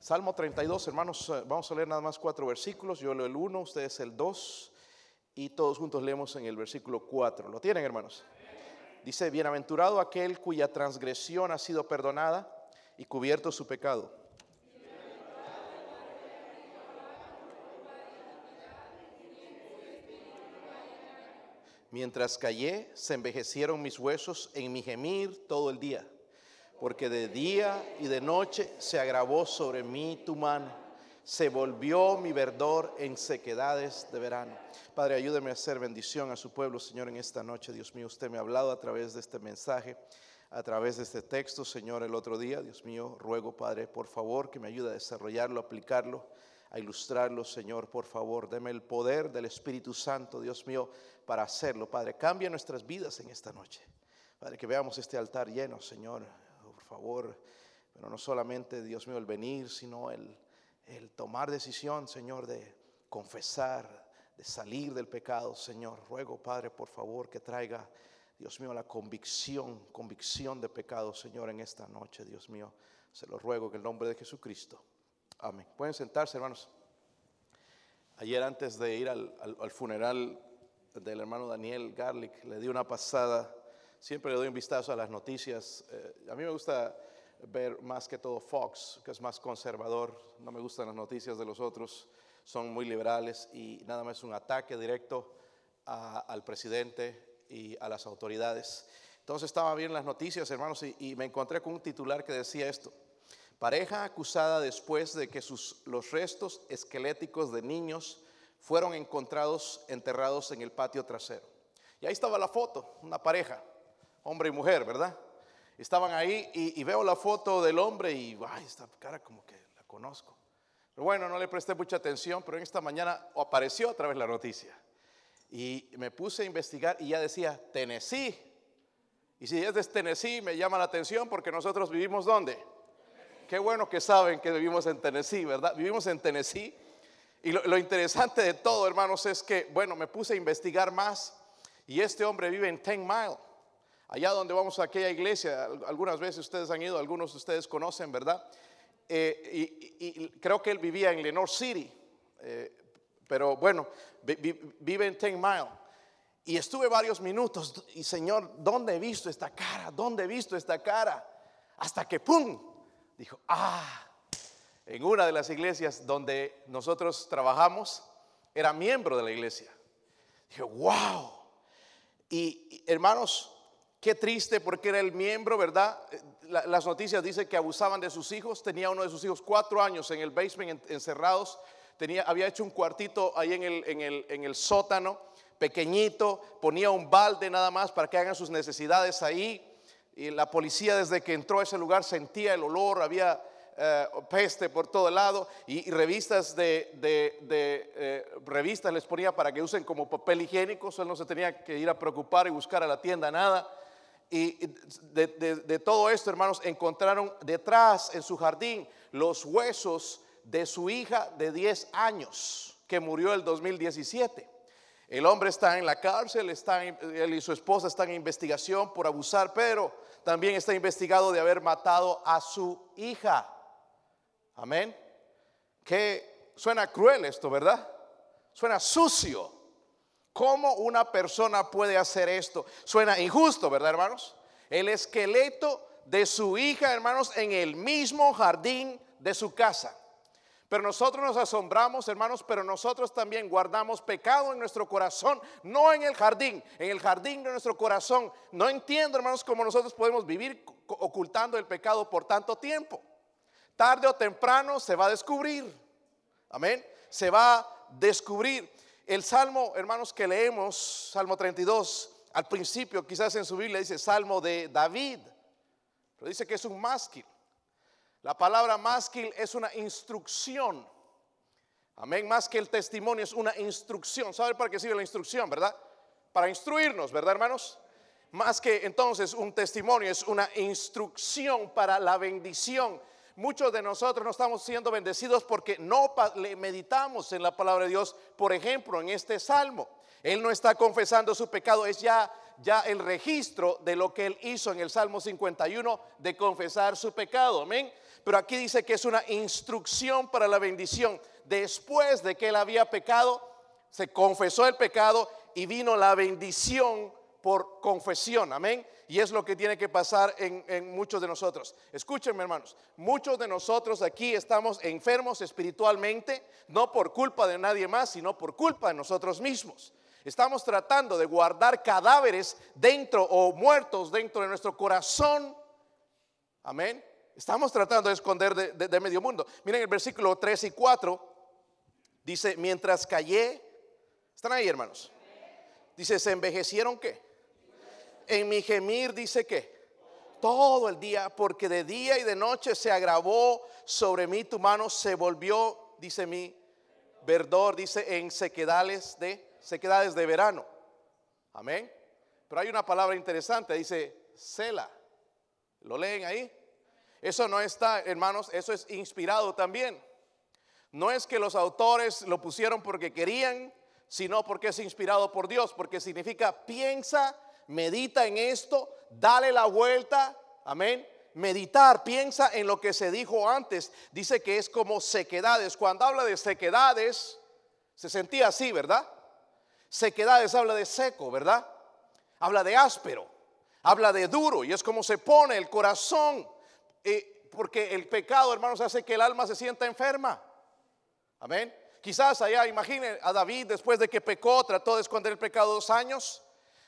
Salmo 32, hermanos, eh, vamos a leer nada más cuatro versículos. Yo leo el 1, ustedes el 2 y todos juntos leemos en el versículo 4. ¿Lo tienen, hermanos? Dice, bienaventurado aquel cuya transgresión ha sido perdonada y cubierto su pecado. Mientras callé, se envejecieron mis huesos en mi gemir todo el día, porque de día y de noche se agravó sobre mí tu mano, se volvió mi verdor en sequedades de verano. Padre, ayúdeme a hacer bendición a su pueblo, Señor, en esta noche. Dios mío, usted me ha hablado a través de este mensaje, a través de este texto, Señor, el otro día. Dios mío, ruego, Padre, por favor, que me ayude a desarrollarlo, aplicarlo a ilustrarlo, Señor, por favor. Deme el poder del Espíritu Santo, Dios mío, para hacerlo. Padre, cambia nuestras vidas en esta noche. Padre, que veamos este altar lleno, Señor, favor. Pero no solamente, Dios mío, el venir, sino el, el tomar decisión, Señor, de confesar, de salir del pecado, Señor. Ruego, Padre, por favor, que traiga, Dios mío, la convicción, convicción de pecado, Señor, en esta noche, Dios mío. Se lo ruego en el nombre de Jesucristo. Amén. Pueden sentarse, hermanos. Ayer antes de ir al, funeral del hermano Daniel Garlic, le di una pasada. Siempre le doy un vistazo a las noticias. Eh, a mí me gusta ver más que todo Fox, que es más conservador. No me gustan las noticias de los otros. Son muy liberales y nada más un ataque directo al presidente y a las autoridades. Entonces estaba bien las noticias, hermanos, y me encontré con un titular que decía esto. Pareja acusada después de que sus, los restos esqueléticos de niños fueron encontrados enterrados en el patio trasero. Y ahí estaba la foto, una pareja, hombre y mujer, ¿verdad? Estaban ahí y, veo la foto del hombre y, ay, esta cara como que la conozco. Pero bueno, no le presté mucha atención, pero en esta mañana apareció otra vez la noticia. Y me puse a investigar y ya decía Tennessee. Y si es de Tennessee, me llama la atención porque nosotros vivimos ¿dónde? Qué bueno que saben que vivimos en Tennessee, ¿verdad? Vivimos en Tennessee. Y lo, interesante de todo, hermanos, es que, bueno, me puse a investigar más y este hombre vive en Ten Mile, allá donde vamos a aquella iglesia. Algunas veces ustedes han ido, algunos de ustedes conocen, ¿verdad? Eh, y, creo que él vivía en Lenore City, eh, pero bueno, vive en Ten Mile. Y estuve varios minutos y Señor, ¿dónde he visto esta cara? ¿Dónde he visto esta cara? Hasta que, ¡pum! dijo, ah, en una de las iglesias donde nosotros trabajamos, era miembro de la iglesia. Dije, wow. Y, hermanos, qué triste porque era el miembro, ¿verdad? las noticias dicen que abusaban de sus hijos. Tenía uno de sus hijos cuatro años en el basement encerrados. Tenía, había hecho un cuartito ahí en el, en el, en el sótano, pequeñito. Ponía un balde nada más para que hagan sus necesidades ahí y la policía desde que entró a ese lugar sentía el olor, había eh, peste por todo lado y, revistas de, eh, revistas les ponía para que usen como papel higiénico, él no se tenía que ir a preocupar y buscar a la tienda nada. Y de, de todo esto, hermanos, encontraron detrás en su jardín los huesos de su hija de 10 años que murió el 2017. El hombre está en la cárcel, está, él y su esposa están en investigación por abusar, pero también está investigado de haber matado a su hija. Amén. Que suena cruel esto, ¿verdad? Suena sucio. ¿Cómo una persona puede hacer esto? Suena injusto, ¿verdad, hermanos? El esqueleto de su hija, hermanos, en el mismo jardín de su casa. Pero nosotros nos asombramos, hermanos, pero nosotros también guardamos pecado en nuestro corazón, no en el jardín, en el jardín de nuestro corazón. No entiendo, hermanos, cómo nosotros podemos vivir ocultando el pecado por tanto tiempo. Tarde o temprano se va a descubrir. Amén. Se va a descubrir. El salmo, hermanos, que leemos, Salmo 32, al principio, quizás en su Biblia dice Salmo de David, pero dice que es un másquil. La palabra másquil es una instrucción. Amén. Más que el testimonio es una instrucción. ¿Sabe para qué sirve la instrucción, verdad? Para instruirnos, ¿verdad, hermanos? Más que entonces un testimonio es una instrucción para la bendición. Muchos de nosotros no estamos siendo bendecidos porque no meditamos en la palabra de Dios. Por ejemplo, en este salmo, Él no está confesando su pecado, es ya ya el registro de lo que él hizo en el Salmo 51 de confesar su pecado. Amén. Pero aquí dice que es una instrucción para la bendición. Después de que él había pecado, se confesó el pecado y vino la bendición por confesión. Amén. Y es lo que tiene que pasar en, muchos de nosotros. Escúchenme hermanos, muchos de nosotros aquí estamos enfermos espiritualmente, no por culpa de nadie más, sino por culpa de nosotros mismos. Estamos tratando de guardar cadáveres dentro o muertos dentro de nuestro corazón. Amén. Estamos tratando de esconder de, medio mundo. Miren el versículo 3 y 4. Dice, mientras callé, ¿están ahí hermanos? Dice, ¿se envejecieron qué? En mi gemir dice que todo el día, porque de día y de noche se agravó sobre mí tu mano, se volvió, dice mi verdor, dice en sequedales de sequedades de verano. Amén. Pero hay una palabra interesante, dice cela. ¿Lo leen ahí? Eso no está, hermanos, eso es inspirado también. No es que los autores lo pusieron porque querían, sino porque es inspirado por Dios, porque significa piensa, medita en esto, dale la vuelta, amén. Meditar, piensa en lo que se dijo antes. Dice que es como sequedades. Cuando habla de sequedades, se sentía así, ¿verdad? Sequedades habla de seco, ¿verdad? Habla de áspero, habla de duro y es como se pone el corazón. Eh, porque el pecado, hermanos, hace que el alma se sienta enferma. Amén. Quizás allá, imaginen a David después de que pecó, trató de esconder el pecado dos años.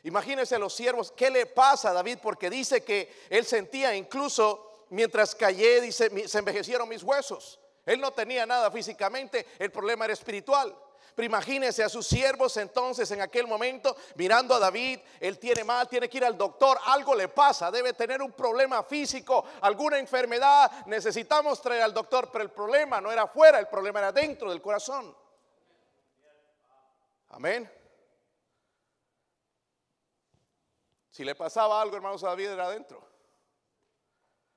Imagínense los siervos, ¿qué le pasa a David? Porque dice que él sentía incluso mientras callé, dice, se envejecieron mis huesos. Él no tenía nada físicamente, el problema era espiritual. Pero imagínense a sus siervos entonces en aquel momento mirando a David, él tiene mal, tiene que ir al doctor, algo le pasa, debe tener un problema físico, alguna enfermedad, necesitamos traer al doctor, pero el problema no era afuera, el problema era dentro del corazón. Amén. Si le pasaba algo, hermanos, a David era adentro.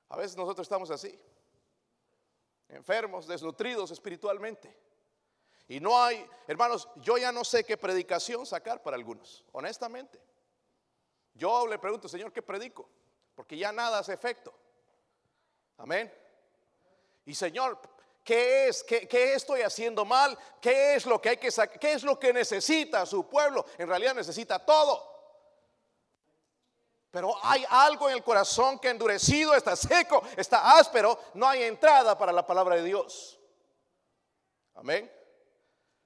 A veces nosotros estamos así, enfermos, desnutridos espiritualmente. Y no hay, hermanos, yo ya no sé qué predicación sacar para algunos, honestamente. Yo le pregunto, Señor, ¿qué predico? Porque ya nada hace efecto. Amén. Y Señor, ¿qué es? ¿Qué, ¿Qué, estoy haciendo mal? ¿Qué es lo que hay que sacar? ¿Qué es lo que necesita su pueblo? En realidad necesita todo. Pero hay algo en el corazón que endurecido, está seco, está áspero, no hay entrada para la palabra de Dios. Amén.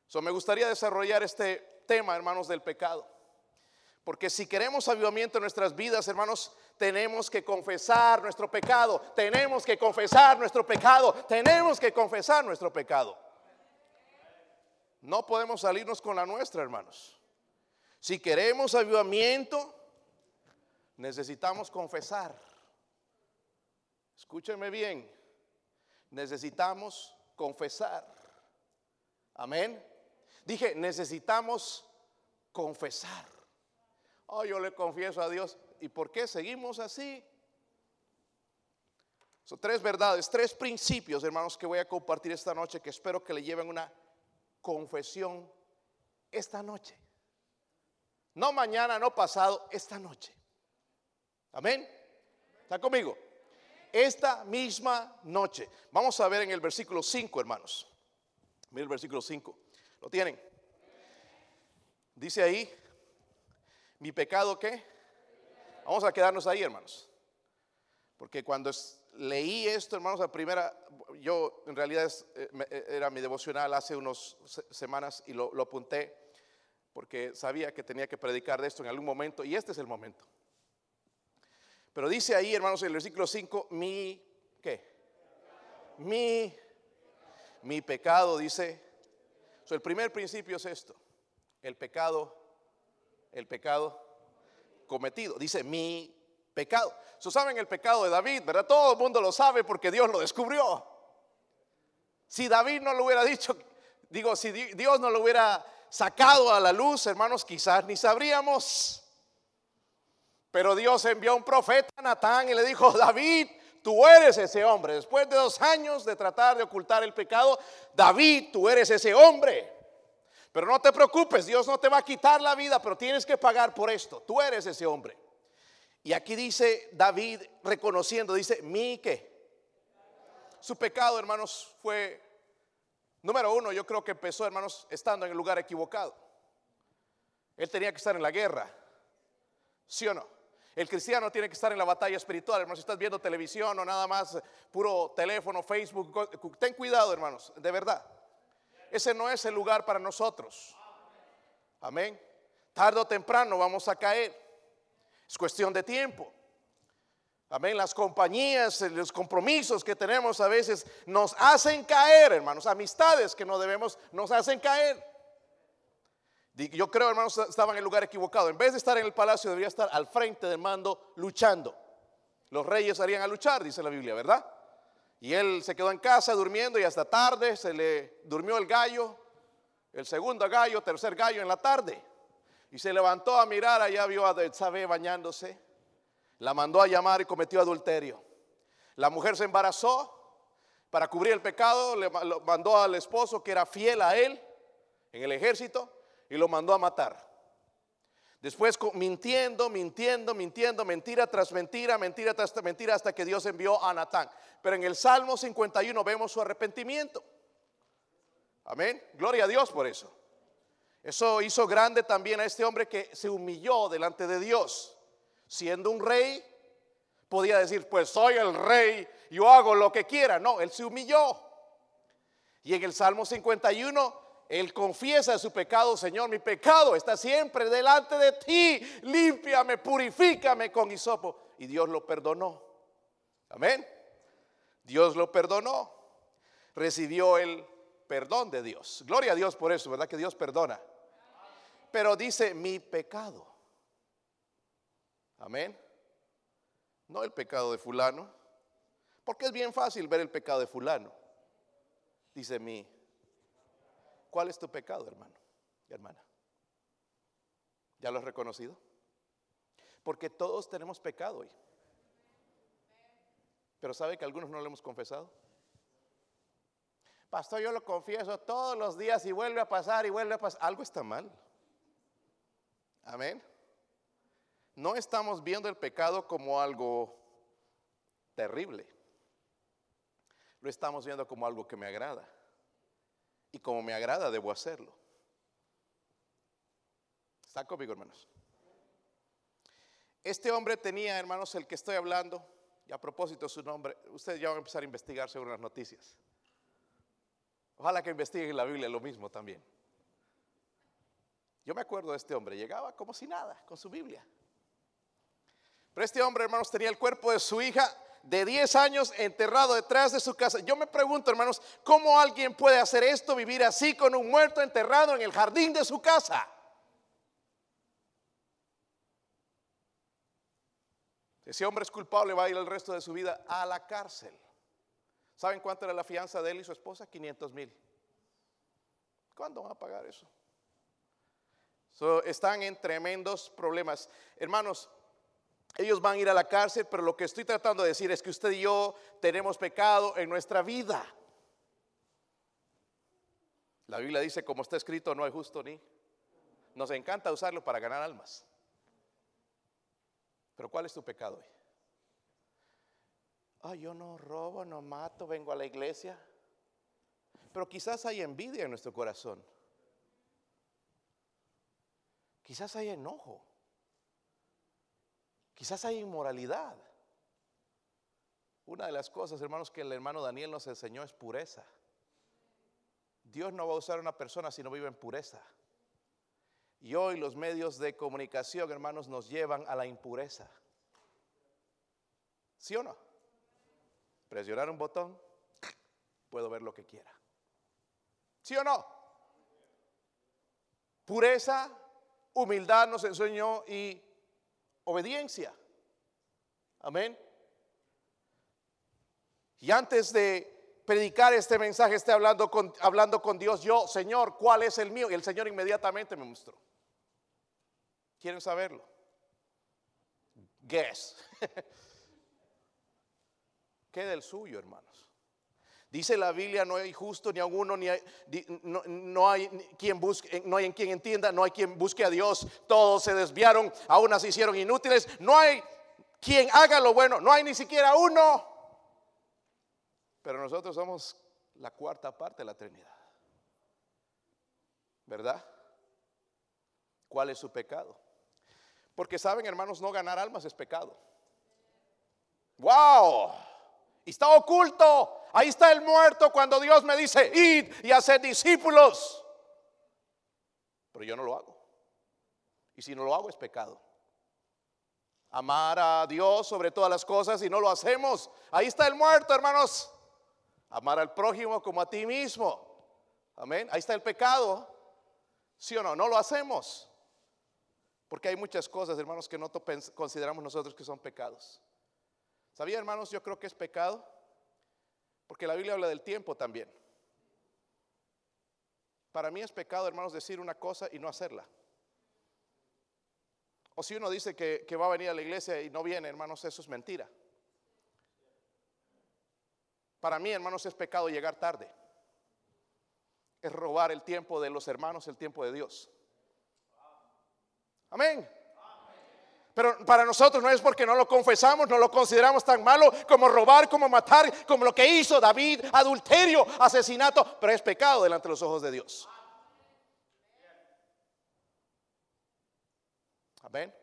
So, me gustaría desarrollar este tema, hermanos, del pecado. Porque si queremos avivamiento en nuestras vidas, hermanos, tenemos que confesar nuestro pecado. Tenemos que confesar nuestro pecado. Tenemos que confesar nuestro pecado. No podemos salirnos con la nuestra, hermanos. Si queremos avivamiento, necesitamos confesar. Escúchenme bien. Necesitamos confesar. Amén. Dije, necesitamos confesar. Oh, yo le confieso a Dios. ¿Y por qué seguimos así? Son tres verdades, tres principios, hermanos, que voy a compartir esta noche que espero que le lleven una confesión esta noche. No mañana, no pasado, esta noche. Amén. ¿Está conmigo? Esta misma noche. Vamos a ver en el versículo 5, hermanos. Mira el versículo 5. ¿Lo tienen? Dice ahí, mi pecado qué? Vamos a quedarnos ahí, hermanos. Porque cuando leí esto, hermanos, la primera, yo en realidad eh, eh, era mi devocional hace unas semanas y lo, lo apunté porque sabía que tenía que predicar de esto en algún momento y este es el momento. Pero dice ahí, hermanos, en el versículo 5, mi, ¿qué? Mi, mi pecado, dice, el primer principio es esto, el pecado, el pecado cometido. Dice mi pecado. So, saben el pecado de David, ¿verdad? Todo el mundo lo sabe porque Dios lo descubrió. Si David no lo hubiera dicho, digo, si Dios no lo hubiera sacado a la luz, hermanos, quizás ni sabríamos. Pero Dios envió a un profeta, Natán, y le dijo, David, tú eres ese hombre. Después de dos años de tratar de ocultar el pecado, David, tú eres ese hombre. Pero no te preocupes, Dios no te va a quitar la vida, pero tienes que pagar por esto. Tú eres ese hombre. Y aquí dice David reconociendo, dice, mi qué. su pecado, hermanos, fue, número uno, yo creo que empezó, hermanos, estando en el lugar equivocado. Él tenía que estar en la guerra, ¿sí o no? El cristiano tiene que estar en la batalla espiritual, hermanos. Si estás viendo televisión o nada más, puro teléfono, Facebook, ten cuidado, hermanos, de verdad. Ese no es el lugar para nosotros. Amén. Tarde o temprano vamos a caer. Es cuestión de tiempo. Amén. Las compañías, los compromisos que tenemos a veces nos hacen caer, hermanos. Amistades que no debemos, nos hacen caer. Yo creo, hermanos, estaba en el lugar equivocado. En vez de estar en el palacio, debería estar al frente del mando luchando. Los reyes harían a luchar, dice la Biblia, ¿verdad? Y él se quedó en casa durmiendo y hasta tarde se le durmió el gallo, el segundo gallo, tercer gallo en la tarde. Y se levantó a mirar, allá vio a Betsabé bañándose la mandó a llamar y cometió adulterio. La mujer se embarazó para cubrir el pecado, le mandó al esposo que era fiel a él en el ejército y lo mandó a matar. Después mintiendo, mintiendo, mintiendo, mentira tras mentira, mentira tras mentira, hasta que Dios envió a Natán. Pero en el Salmo 51 vemos su arrepentimiento. Amén. Gloria a Dios por eso. Eso hizo grande también a este hombre que se humilló delante de Dios siendo un rey, podía decir, pues soy el rey, yo hago lo que quiera. No, él se humilló. Y en el Salmo 51, él confiesa su pecado, Señor, mi pecado está siempre delante de ti, límpiame, purifícame con hisopo. Y Dios lo perdonó. Amén. Dios lo perdonó. Recibió el perdón de Dios. Gloria a Dios por eso, ¿verdad? Que Dios perdona. Pero dice, mi pecado. Amén. No el pecado de fulano. Porque es bien fácil ver el pecado de fulano. Dice mi, ¿cuál es tu pecado, hermano hermana? ¿Ya lo has reconocido? Porque todos tenemos pecado hoy. Pero ¿sabe que algunos no lo hemos confesado? Pastor, yo lo confieso todos los días y vuelve a pasar y vuelve a pasar. Algo está mal. Amén no estamos viendo el pecado como algo terrible. Lo estamos viendo como algo que me agrada. Y como me agrada, debo hacerlo. ¿Está conmigo, hermanos? Este hombre tenía, hermanos, el que estoy hablando, y a propósito su nombre, ustedes ya van a empezar a investigar sobre las noticias. Ojalá que investiguen la Biblia lo mismo también. Yo me acuerdo de este hombre, llegaba como si nada, con su Biblia. Pero este hombre, hermanos, tenía el cuerpo de su hija de 10 años enterrado detrás de su casa. Yo me pregunto, hermanos, ¿cómo alguien puede hacer esto, vivir así con un muerto enterrado en el jardín de su casa? Ese hombre es culpable, va a ir el resto de su vida a la cárcel. ¿Saben cuánto era la fianza de él y su esposa? 500 mil. ¿Cuándo van a pagar eso? están en tremendos problemas. Hermanos, ellos van a ir a la cárcel, pero lo que estoy tratando de decir es que usted y yo tenemos pecado en nuestra vida. La Biblia dice, como está escrito, no hay justo ni. Nos encanta usarlo para ganar almas. Pero ¿cuál es tu pecado hoy? Ah, yo no robo, no mato, vengo a la iglesia. Pero quizás hay envidia en nuestro corazón. Quizás hay enojo. Quizás hay inmoralidad. Una de las cosas, hermanos, que el hermano Daniel nos enseñó es pureza. Dios no va a usar a una persona si no vive en pureza. Y hoy los medios de comunicación, hermanos, nos llevan a la impureza. ¿Sí o no? Presionar un botón, puedo ver lo que quiera. ¿Sí o no? Pureza, humildad nos enseñó y obediencia. Amén. Y antes de predicar este mensaje, esté hablando con, hablando con Dios, yo, Señor, ¿cuál es el mío? Y el Señor inmediatamente me mostró. ¿Quieren saberlo? Guess. ¿Qué del suyo, hermanos? Dice la Biblia, no hay justo ni alguno, ni hay, no, hay quien busque, no hay en quien entienda, no hay quien busque a Dios. Todos se desviaron, aún se hicieron inútiles. No hay quien haga lo bueno, no hay ni siquiera uno. Pero nosotros somos la cuarta parte de la Trinidad. ¿Verdad? ¿Cuál es su pecado? Porque saben, hermanos, no ganar almas es pecado. ¡Wow! Está oculto. Ahí está el muerto cuando Dios me dice, id y hacer discípulos. Pero yo no lo hago. Y si no lo hago es pecado. Amar a Dios sobre todas las cosas y no lo hacemos. Ahí está el muerto, hermanos. Amar al prójimo como a ti mismo. Amén. Ahí está el pecado. ¿Sí o no? No lo hacemos. Porque hay muchas cosas, hermanos, que no consideramos nosotros que son pecados. ¿Sabía, hermanos? Yo creo que es pecado. Porque la Biblia habla del tiempo también. Para mí es pecado, hermanos, decir una cosa y no hacerla. O si uno dice que, va a venir a la iglesia y no viene, hermanos, eso es mentira. Para mí, hermanos, es pecado llegar tarde. Es robar el tiempo de los hermanos, el tiempo de Dios. Amén. Pero para nosotros no es porque no lo confesamos, no lo consideramos tan malo como robar, como matar, como lo que hizo David, adulterio, asesinato, pero es pecado delante de los ojos de Dios. Amén.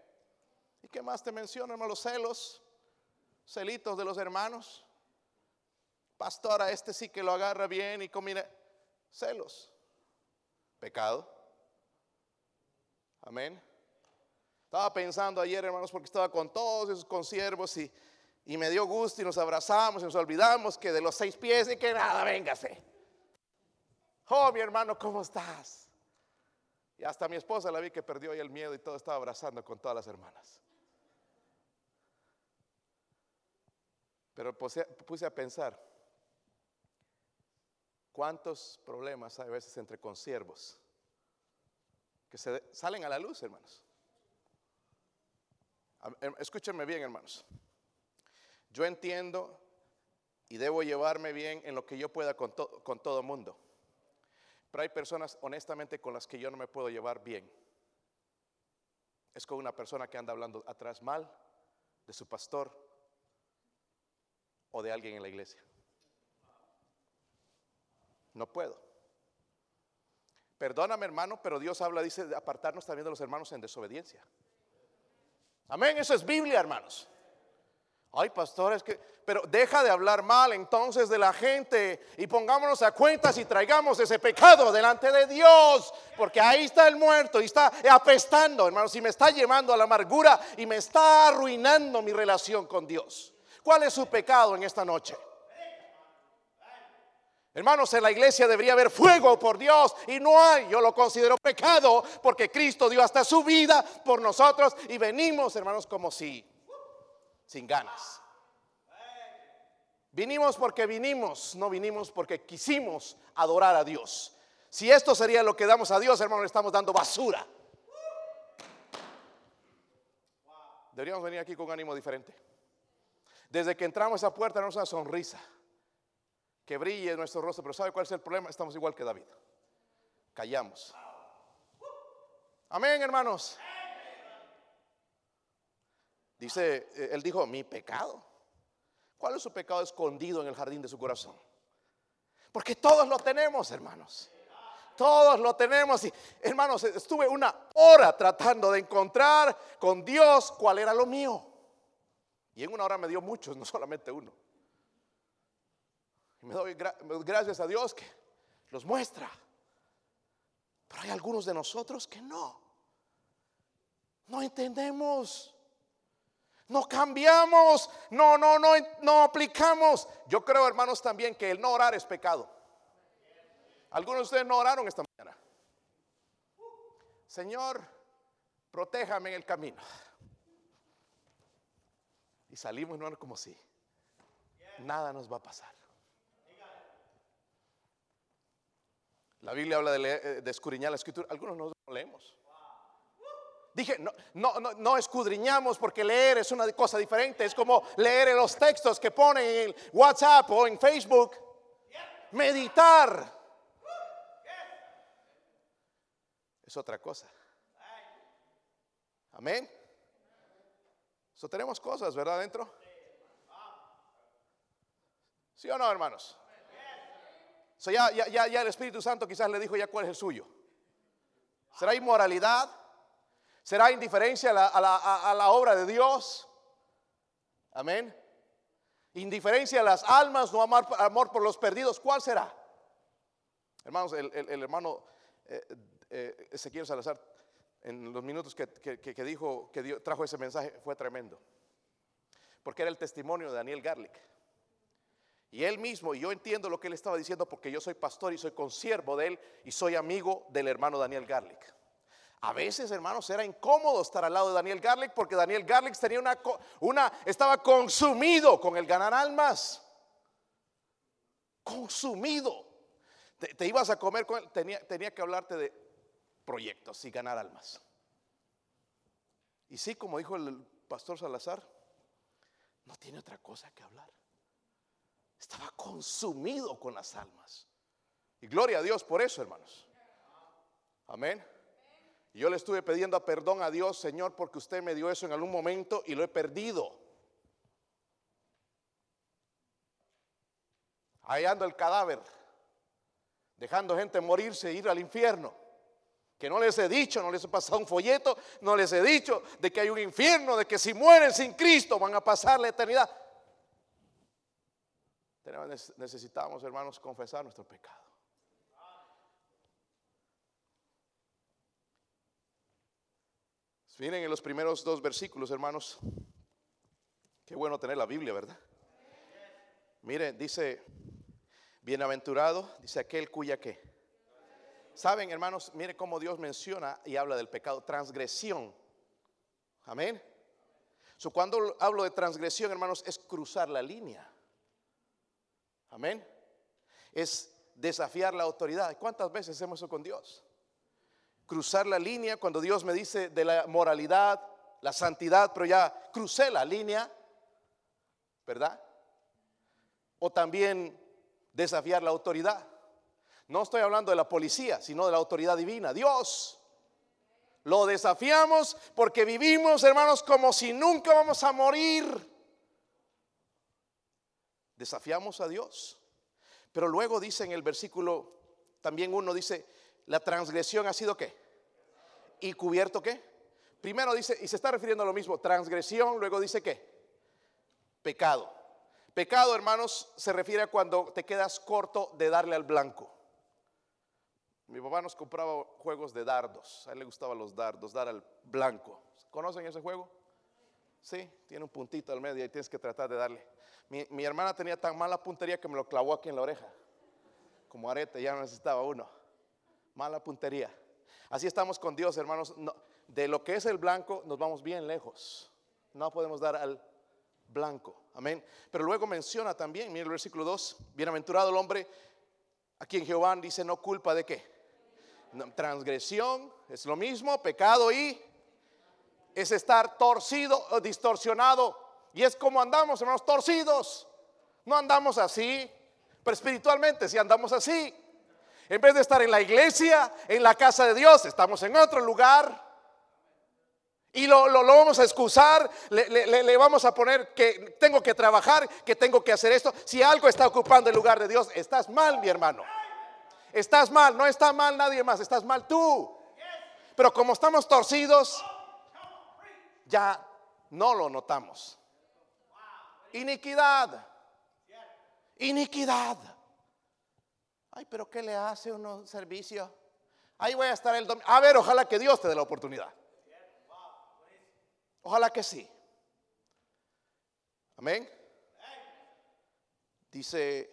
¿Y qué más te menciono, hermano? Los celos, celitos de los hermanos. Pastora, este sí que lo agarra bien y combina. Celos. Pecado. Amén. Estaba pensando ayer, hermanos, porque estaba con todos esos consiervos y, y me dio gusto y nos abrazamos y nos olvidamos que de los seis pies y que nada, véngase. Oh, mi hermano, ¿cómo estás? Y hasta mi esposa la vi que perdió el miedo y todo estaba abrazando con todas las hermanas. Pero puse, a pensar, ¿cuántos problemas hay a veces entre consiervos que se salen a la luz, hermanos? Em, escúchenme bien, hermanos. Yo entiendo y debo llevarme bien en lo que yo pueda con, todo mundo. Pero hay personas honestamente con las que yo no me puedo llevar bien. Es con una persona que anda hablando atrás mal de su pastor o de alguien en la iglesia. No puedo. Perdóname hermano, pero Dios habla, dice, de apartarnos también de los hermanos en desobediencia. Amén, eso es Biblia, hermanos. Ay, pastores, que, pero deja de hablar mal entonces de la gente y pongámonos a cuentas y traigamos ese pecado delante de Dios, porque ahí está el muerto y está apestando, hermanos, y me está llevando a la amargura y me está arruinando mi relación con Dios. ¿Cuál es su pecado en esta noche? Hermanos, en la iglesia debería haber fuego por Dios y no hay. Yo lo considero pecado porque Cristo dio hasta su vida por nosotros y venimos, hermanos, como si sin ganas. Vinimos porque vinimos, no vinimos porque quisimos adorar a Dios. Si esto sería lo que damos a Dios, hermano, le estamos dando basura. Deberíamos venir aquí con un ánimo diferente. Desde que entramos a esa puerta, nos una sonrisa. Que brille nuestro rostro. Pero ¿sabe cuál es el problema? Estamos igual que David. Callamos. Amén, hermanos. Dice, eh, él dijo, mi pecado. ¿Cuál es su pecado escondido en el jardín de su corazón? Porque todos lo tenemos, hermanos. Todos lo tenemos. Y, hermanos, estuve una hora tratando de encontrar con Dios cuál era lo mío. Y en una hora me dio muchos, no solamente uno. Me doy gracias a Dios que los muestra. Pero hay algunos de nosotros que no. No entendemos. No cambiamos, no, no, no, no aplicamos. Yo creo, hermanos, también que el no orar es pecado. Algunos de ustedes no oraron esta mañana. Señor, protéjame en el camino. Y salimos no como si nada nos va a pasar. La Biblia habla de, leer, de escudriñar la escritura. Algunos no leemos. Dije, no, no, no, escudriñamos porque leer es una cosa diferente. Es como leer los textos que ponen en WhatsApp o en Facebook. Meditar. Es otra cosa. Amén. So, tenemos cosas, ¿verdad? Dentro. ¿Sí o no, hermanos? So ya, ya, ya, ya el Espíritu Santo quizás le dijo ya cuál es el suyo. ¿Será inmoralidad? ¿Será indiferencia a la, a la, a la obra de Dios? Amén. Indiferencia a las almas, no amor, por los perdidos. ¿Cuál será? Hermanos, el, el, hermano eh, eh, Ezequiel Salazar, en los minutos que, que, que dijo, que dio, trajo ese mensaje, fue tremendo. Porque era el testimonio de Daniel Garlic. Y él mismo, y yo entiendo lo que él estaba diciendo porque yo soy pastor y soy consiervo de él y soy amigo del hermano Daniel Garlic. A veces, hermanos, era incómodo estar al lado de Daniel Garlic porque Daniel Garlic tenía una, una estaba consumido con el ganar almas. Consumido. Te, ibas a comer con él, tenía, tenía que hablarte de proyectos y ganar almas. Y sí, como dijo el pastor Salazar, no tiene otra cosa que hablar. Estaba consumido con las almas. Y gloria a Dios por eso, hermanos. Amén. Y yo le estuve pidiendo perdón a Dios, Señor, porque usted me dio eso en algún momento y lo he perdido. Hallando el cadáver, dejando gente morirse e ir al infierno. Que no les he dicho, no les he pasado un folleto, no les he dicho de que hay un infierno, de que si mueren sin Cristo van a pasar la eternidad. Necesitamos, hermanos, confesar nuestro pecado. Miren en los primeros dos versículos, hermanos. Qué bueno tener la Biblia, ¿verdad? Miren, dice, bienaventurado, dice aquel cuya que. Saben, hermanos, miren cómo Dios menciona y habla del pecado, transgresión. Amén. So, cuando hablo de transgresión, hermanos, es cruzar la línea. Amén. Es desafiar la autoridad. ¿Cuántas veces hacemos eso con Dios? Cruzar la línea cuando Dios me dice de la moralidad, la santidad, pero ya crucé la línea, ¿verdad? O también desafiar la autoridad. No estoy hablando de la policía, sino de la autoridad divina, Dios. Lo desafiamos porque vivimos, hermanos, como si nunca vamos a morir. Desafiamos a Dios. Pero luego dice en el versículo, también uno dice, la transgresión ha sido qué? ¿Y cubierto qué? Primero dice, y se está refiriendo a lo mismo, transgresión, luego dice qué? Pecado. Pecado, hermanos, se refiere a cuando te quedas corto de darle al blanco. Mi papá nos compraba juegos de dardos, a él le gustaban los dardos, dar al blanco. ¿Conocen ese juego? Sí, tiene un puntito al medio y tienes que tratar de darle. Mi, hermana tenía tan mala puntería que me lo clavó aquí en la oreja. Como arete, ya no necesitaba uno. Mala puntería. Así estamos con Dios, hermanos. de lo que es el blanco nos vamos bien lejos. No podemos dar al blanco. Amén. Pero luego menciona también, mira el versículo 2, bienaventurado el hombre a quien Jehová dice no culpa de qué. transgresión es lo mismo, pecado y es estar torcido o distorsionado y es como andamos, hermanos, torcidos. No andamos así, pero espiritualmente si andamos así. En vez de estar en la iglesia, en la casa de Dios, estamos en otro lugar. Y lo, lo, vamos a excusar, le, le, le, vamos a poner que tengo que trabajar, que tengo que hacer esto. Si algo está ocupando el lugar de Dios, estás mal, mi hermano. Estás mal, no está mal nadie más, estás mal tú. Pero como estamos torcidos, ya no lo notamos. Iniquidad. Iniquidad. Ay, pero ¿qué le hace uno servicio? Ahí voy a estar el domingo. A ver, ojalá que Dios te dé la oportunidad. Ojalá que sí. Amén. Dice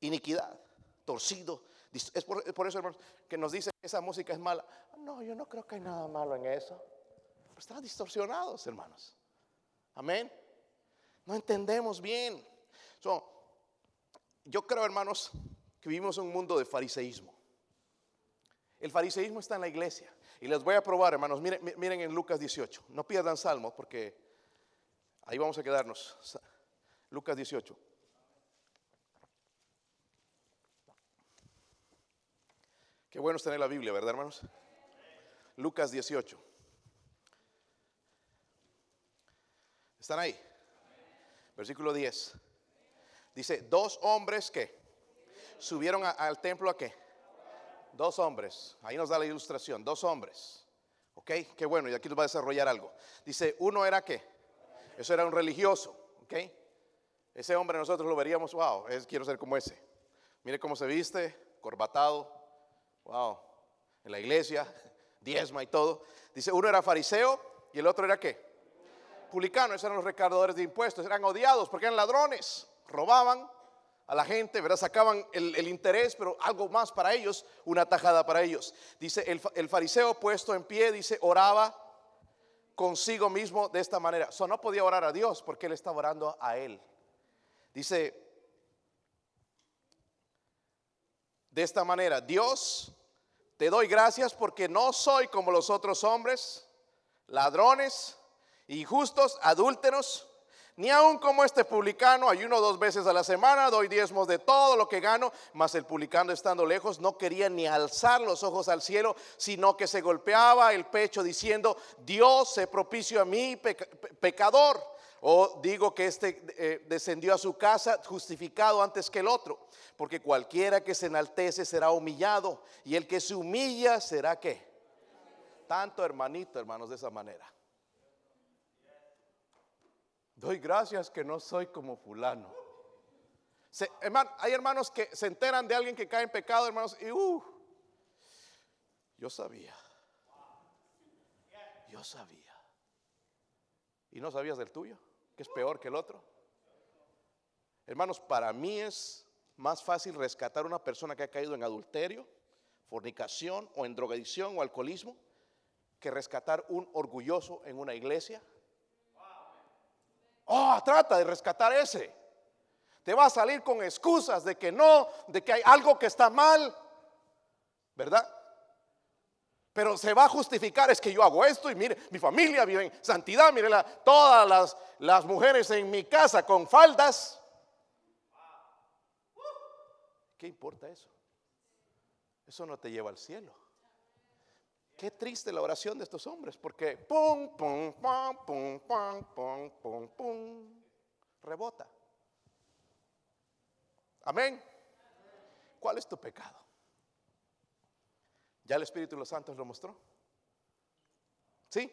iniquidad, torcido. Es por, eso, hermanos, que nos dice que esa música es mala. No, yo no creo que hay nada malo en eso. Están distorsionados, hermanos. Amén. No entendemos bien. yo creo, hermanos, que vivimos en un mundo de fariseísmo. El fariseísmo está en la iglesia. Y les voy a probar, hermanos. Miren, en Lucas 18. No pierdan salmos porque ahí vamos a quedarnos. Lucas 18. Qué bueno es tener la Biblia, ¿verdad, hermanos? Lucas 18. ¿Están ahí? Versículo 10. Dice, dos hombres que subieron al templo a qué? Dos hombres. Ahí nos da la ilustración. Dos hombres. ¿Ok? Qué bueno. Y aquí nos va a desarrollar algo. Dice, uno era qué? Eso era un religioso. ¿Ok? Ese hombre nosotros lo veríamos, wow, es, quiero ser como ese. Mire cómo se viste, corbatado. Wow. En la iglesia, diezma y todo. Dice, uno era fariseo y el otro era qué? Publicano. Esos eran los recaudadores de impuestos. Eran odiados porque eran ladrones. Robaban a la gente, ¿verdad? Sacaban el, interés, pero algo más para ellos, una tajada para ellos. Dice, el, fa- el fariseo puesto en pie, dice, oraba consigo mismo de esta manera. O no podía orar a Dios porque él estaba orando a él. Dice, de esta manera, Dios, te doy gracias porque no soy como los otros hombres, ladrones, injustos, adúlteros, ni aun como este publicano, ayuno dos veces a la semana, doy diezmos de todo lo que gano, mas el publicano estando lejos no quería ni alzar los ojos al cielo, sino que se golpeaba el pecho diciendo, Dios se propicio a mí, peca- pe- pecador. O digo que este eh, descendió a su casa justificado antes que el otro, porque cualquiera que se enaltece será humillado, y el que se humilla será qué? Tanto hermanito, hermanos, de esa manera. Doy gracias que no soy como fulano. Se- hay hermanos que se enteran de alguien que cae en pecado, hermanos, y uh, yo sabía. Yo sabía. ¿Y no sabías del tuyo? Que es peor que el otro. Hermanos, para mí es más fácil rescatar a una persona que ha caído en adulterio, fornicación o en drogadicción o alcoholismo que rescatar un orgulloso en una iglesia. Oh, trata de rescatar ese. Te va a salir con excusas de que no, de que hay algo que está mal, ¿verdad? Pero se va a justificar, es que yo hago esto y mire, mi familia vive en santidad, mire la- todas las, las mujeres en mi casa con faldas. ¿Qué importa eso? Eso no te lleva al cielo. Qué triste la oración de estos hombres, porque pum, pum, pum, pum, pum, pum, pum, pum, rebota. Amén. ¿Cuál es tu pecado? ¿Ya el Espíritu de los Santos lo mostró? ¿Sí?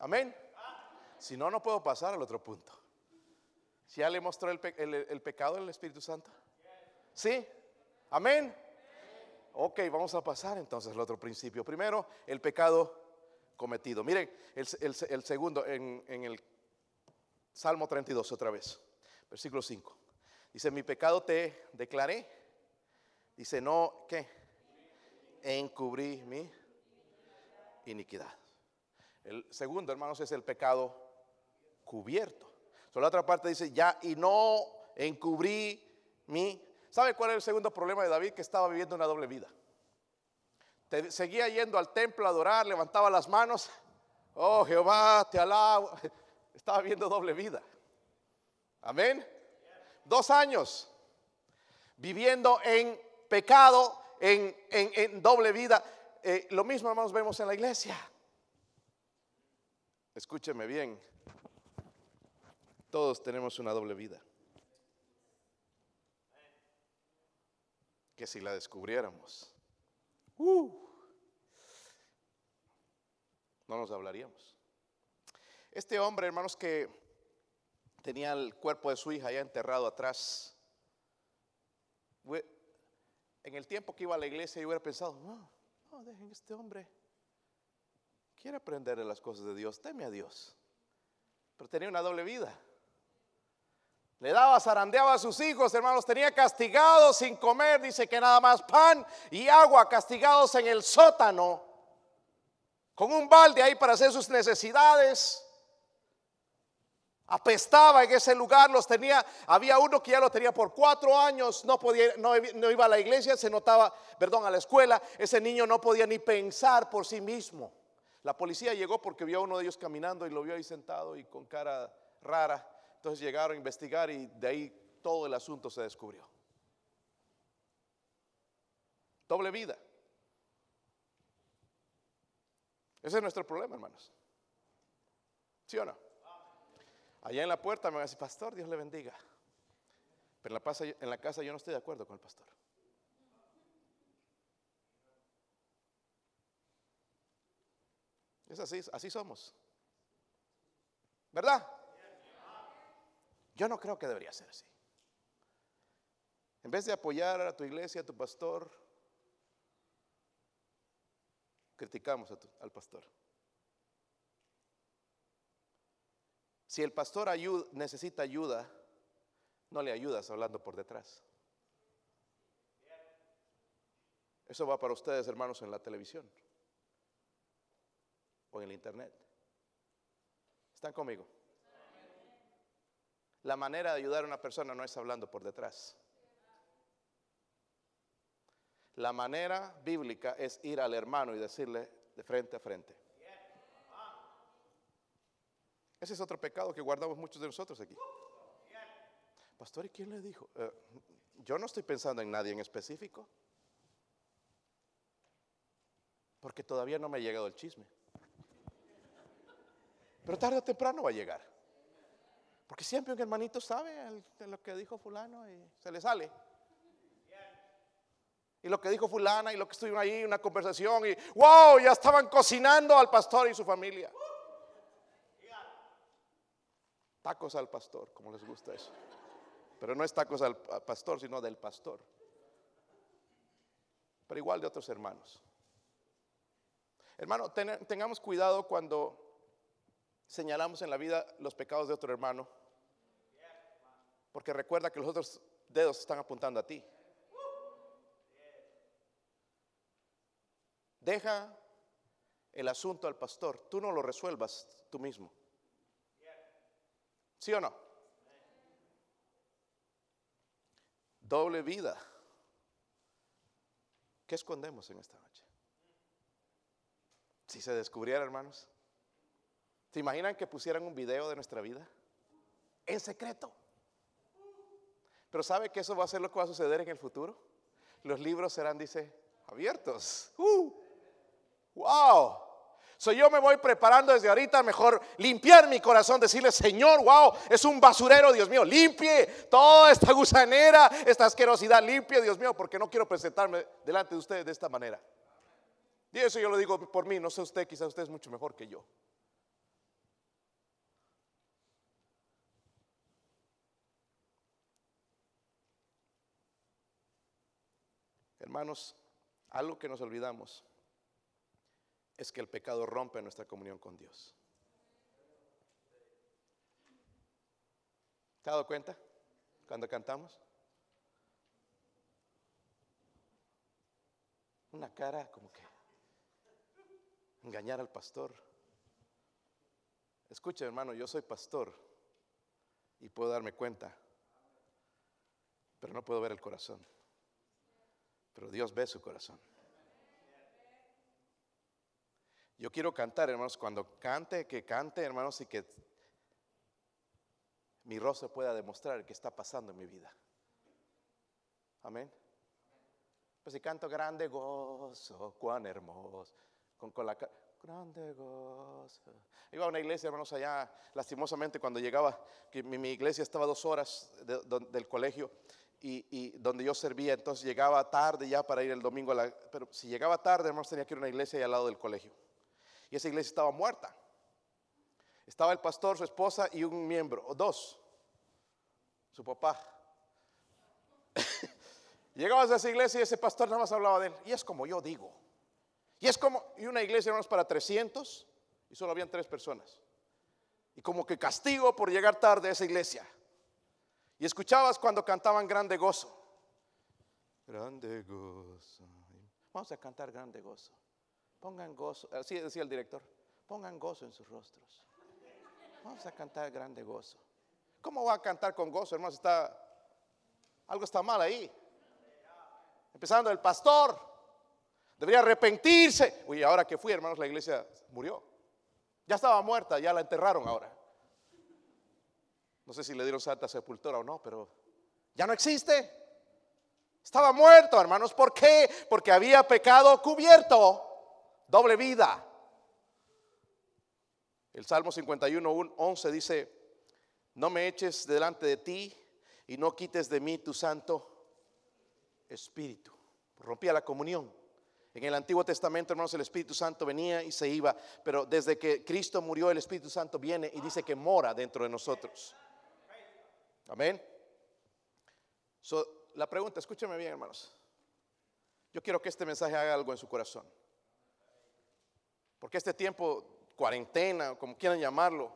Amén. Si no, no puedo pasar al otro punto. Si ya le mostró el, pe- el- el pecado del Espíritu Santo. ¿Sí? Amén. Ok, vamos a pasar entonces al otro principio. Primero, el pecado cometido. Miren, el, segundo, en, en el Salmo 32 otra vez, versículo 5. Dice, mi pecado te declaré. Dice, no, ¿qué? Encubrí mi iniquidad. El segundo, hermanos, es el pecado cubierto. So, la otra parte dice, ya, y no encubrí mi... ¿Sabe cuál es el segundo problema de David? Que estaba viviendo una doble vida. Te- seguía yendo al templo a adorar, levantaba las manos. Oh Jehová, te alabo. Estaba viviendo doble vida. Amén. Dos años viviendo en pecado, en, en- en doble vida. Eh, lo mismo, hermanos, vemos en la iglesia. Escúcheme bien. Todos tenemos una doble vida. Que si la descubriéramos, uh, no nos hablaríamos. Este hombre, hermanos, que tenía el cuerpo de su hija ya enterrado atrás, en el tiempo que iba a la iglesia, yo hubiera pensado, no, no, dejen este hombre. Quiere aprender de las cosas de Dios, teme a Dios. Pero tenía una doble vida. Le daba, zarandeaba a sus hijos, hermanos, tenía castigados sin comer, dice que nada más pan y agua, castigados en el sótano, con un balde ahí para hacer sus necesidades. Apestaba en ese lugar, los tenía, había uno que ya lo tenía por cuatro años, no podía, no, iba a la iglesia, se notaba, perdón, a la escuela, ese niño no podía ni pensar por sí mismo. La policía llegó porque vio a uno de ellos caminando y lo vio ahí sentado y con cara rara. Entonces llegaron a investigar y de ahí todo el asunto se descubrió. Doble vida. Ese es nuestro problema, hermanos. ¿Sí o no? Allá en la puerta me van a decir, pastor, Dios le bendiga. Pero en la, casa, yo no estoy de acuerdo con el pastor. Es así, así somos. ¿Verdad? Yo no creo que debería ser así. En vez de apoyar a tu iglesia, a tu pastor, criticamos al pastor. Si el pastor necesita ayuda, no le ayudas hablando por detrás. Eso va para ustedes, hermanos, en la televisión o en el internet. ¿Están conmigo? La manera de ayudar a una persona no es hablando por detrás. La manera bíblica es ir al hermano y decirle de frente a frente. Ese es otro pecado que guardamos muchos de nosotros aquí. Pastor, ¿y quién le dijo? Eh, yo no estoy pensando en nadie en específico. Porque todavía no me ha llegado el chisme. Pero tarde o temprano va a llegar. Porque siempre un hermanito sabe lo que dijo fulano y se le sale. Y lo que dijo fulana y lo que estuvieron ahí, una conversación y wow, ya estaban cocinando al pastor y su familia. Tacos al pastor, como les gusta eso. Pero no es tacos al pastor, sino del pastor. Pero igual de otros hermanos. Hermano, tengamos cuidado cuando señalamos en la vida los pecados de otro hermano. Porque recuerda que los otros dedos están apuntando a ti. Deja el asunto al pastor. Tú no lo resuelvas tú mismo. ¿Sí o no? Doble vida. ¿Qué escondemos en esta noche? Si se descubriera, hermanos. ¿Se imaginan que pusieran un video de nuestra vida? En secreto. Pero ¿sabe que eso va a ser lo que va a suceder en el futuro? Los libros serán, dice, abiertos. ¡Uh! ¡Wow! So yo me voy preparando desde ahorita mejor limpiar mi corazón, decirle, Señor, wow, es un basurero, Dios mío, limpie toda esta gusanera, esta asquerosidad, limpie, Dios mío, porque no quiero presentarme delante de ustedes de esta manera. Y eso yo lo digo por mí, no sé usted, quizá usted es mucho mejor que yo. Hermanos, algo que nos olvidamos es que el pecado rompe nuestra comunión con Dios. ¿Te has dado cuenta cuando cantamos? Una cara como que engañar al pastor. Escucha, hermano, yo soy pastor y puedo darme cuenta, pero no puedo ver el corazón. Pero Dios ve su corazón. Yo quiero cantar, hermanos, cuando cante, que cante, hermanos, y que mi rostro pueda demostrar qué está pasando en mi vida. Amén. Pues si canto grande gozo, cuán hermoso, con, con la grande gozo. Iba a una iglesia, hermanos, allá, lastimosamente, cuando llegaba, mi, iglesia estaba dos horas del colegio, y, donde yo servía, entonces llegaba tarde ya para ir el domingo, a la, pero si llegaba tarde, hermanos, tenía que ir a una iglesia ahí al lado del colegio. Y esa iglesia estaba muerta. Estaba el pastor, su esposa y un miembro, o dos, su papá. Llegabas a esa iglesia y ese pastor nada más hablaba de él. Y es como yo digo. Y es como, y una iglesia, hermanos, para 300 y solo habían tres personas. Y como que castigo por llegar tarde a esa iglesia. Y escuchabas cuando cantaban Grande Gozo. Grande Gozo. Vamos a cantar Grande Gozo. Pongan gozo, así decía el director, pongan gozo en sus rostros. Vamos a cantar Grande Gozo. ¿Cómo va a cantar con gozo, hermanos? Está, algo está mal ahí. Empezando el pastor. Debería arrepentirse. Uy, ahora que fui, hermanos, la iglesia murió. Ya estaba muerta, ya la enterraron ahora. No sé si le dieron santa sepultura o no, pero ya no existe. Estaba muerto, hermanos. ¿Por qué? Porque había pecado cubierto. Doble vida. El Salmo 51, 11 dice, no me eches delante de ti y no quites de mí tu santo espíritu. Rompía la comunión. En el Antiguo Testamento, hermanos, el Espíritu Santo venía y se iba, pero desde que Cristo murió, el Espíritu Santo viene y dice que mora dentro de nosotros. Amén. la pregunta, escúcheme bien, hermanos. Yo quiero que este mensaje haga algo en su corazón. Porque este tiempo, cuarentena, como quieran llamarlo,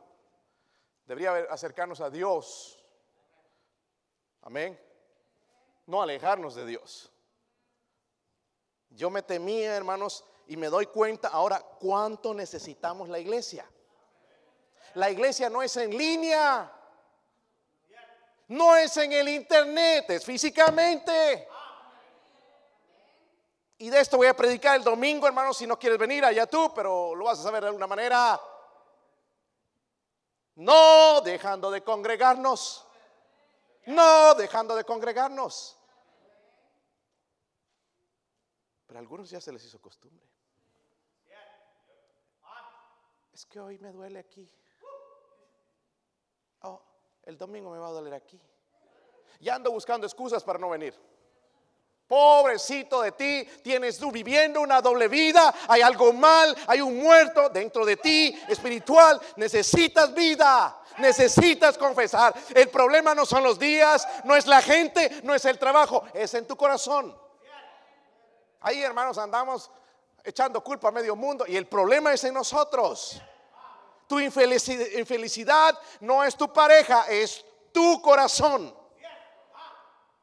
debería acercarnos a Dios. Amén. No alejarnos de Dios. Yo me temía, hermanos, y me doy cuenta ahora cuánto necesitamos la iglesia. La iglesia no es en línea, no es en el internet, es físicamente. Y de esto voy a predicar el domingo, hermanos, si no quieres venir allá tú, pero lo vas a saber de alguna manera. No dejando de congregarnos. No dejando de congregarnos. Pero a algunos ya se les hizo costumbre. Es que hoy me duele aquí. Oh, el domingo me va a doler aquí. Ya ando buscando excusas para no venir. Pobrecito de ti, tienes tú viviendo una doble vida, hay algo mal, hay un muerto dentro de ti, espiritual, necesitas vida, necesitas confesar. El problema no son los días, no es la gente, no es el trabajo, es en tu corazón. Ahí, hermanos, andamos echando culpa a medio mundo y el problema es en nosotros. Tu infelicidad no es tu pareja, es tu corazón.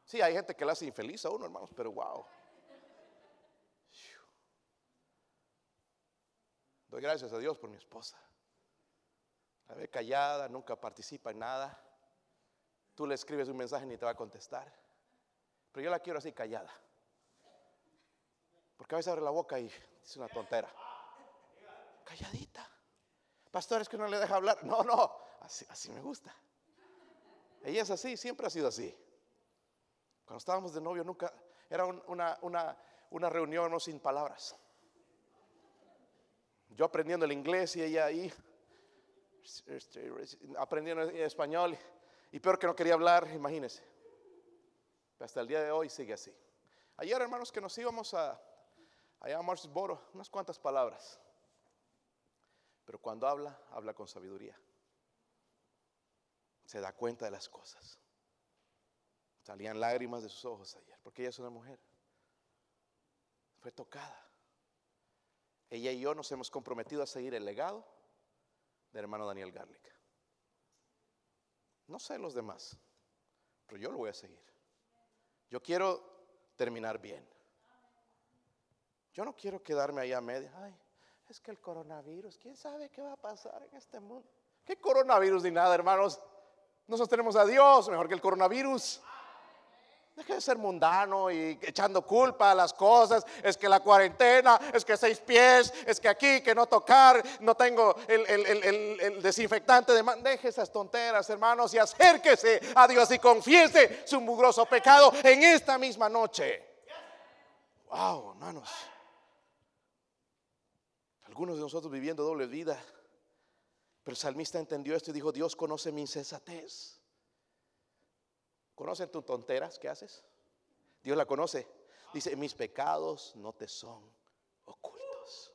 Sí, hay gente que la hace infeliz a uno, hermanos, pero wow. Doy gracias a Dios por mi esposa. La ve callada, nunca participa en nada. Tú le escribes un mensaje ni te va a contestar. Pero yo la quiero así callada. Porque a veces abre la boca y dice una tontera. Calladita. Pastor, es que no le deja hablar. No, no, así, me gusta. Ella es así, siempre ha sido así. Cuando estábamos de novio nunca, era una, una, una reunión no sin palabras. Yo aprendiendo el inglés y ella ahí este, aprendiendo español y peor que no quería hablar, imagínense. Hasta el día de hoy sigue así. Ayer, hermanos, que nos íbamos a, allá a Boro, unas cuantas palabras. Pero cuando habla, habla con sabiduría. Se da cuenta de las cosas. Salían lágrimas de sus ojos ayer, porque ella es una mujer. Fue tocada. Ella y yo nos hemos comprometido a seguir el legado del hermano Daniel Garlic. No sé los demás, pero yo lo voy a seguir. Yo quiero terminar bien. Yo no quiero quedarme ahí a media. Ay, es que el coronavirus, ¿quién sabe qué va a pasar en este mundo? ¿Qué coronavirus ni nada, hermanos? Nosotros tenemos a Dios mejor que el coronavirus. Deje de ser mundano y echando culpa a las cosas. Es que la cuarentena, es que seis pies, es que aquí, que no tocar, no tengo el, desinfectante de mano. Deje esas tonteras, hermanos, y acérquese a Dios y confiese su mugroso pecado en esta misma noche. Wow, hermanos. Algunos de nosotros viviendo doble vida. Pero el salmista entendió esto y dijo, Dios conoce mi insensatez. ¿Conocen tus tonteras que haces? Dios la conoce. Dice, mis pecados no te son ocultos.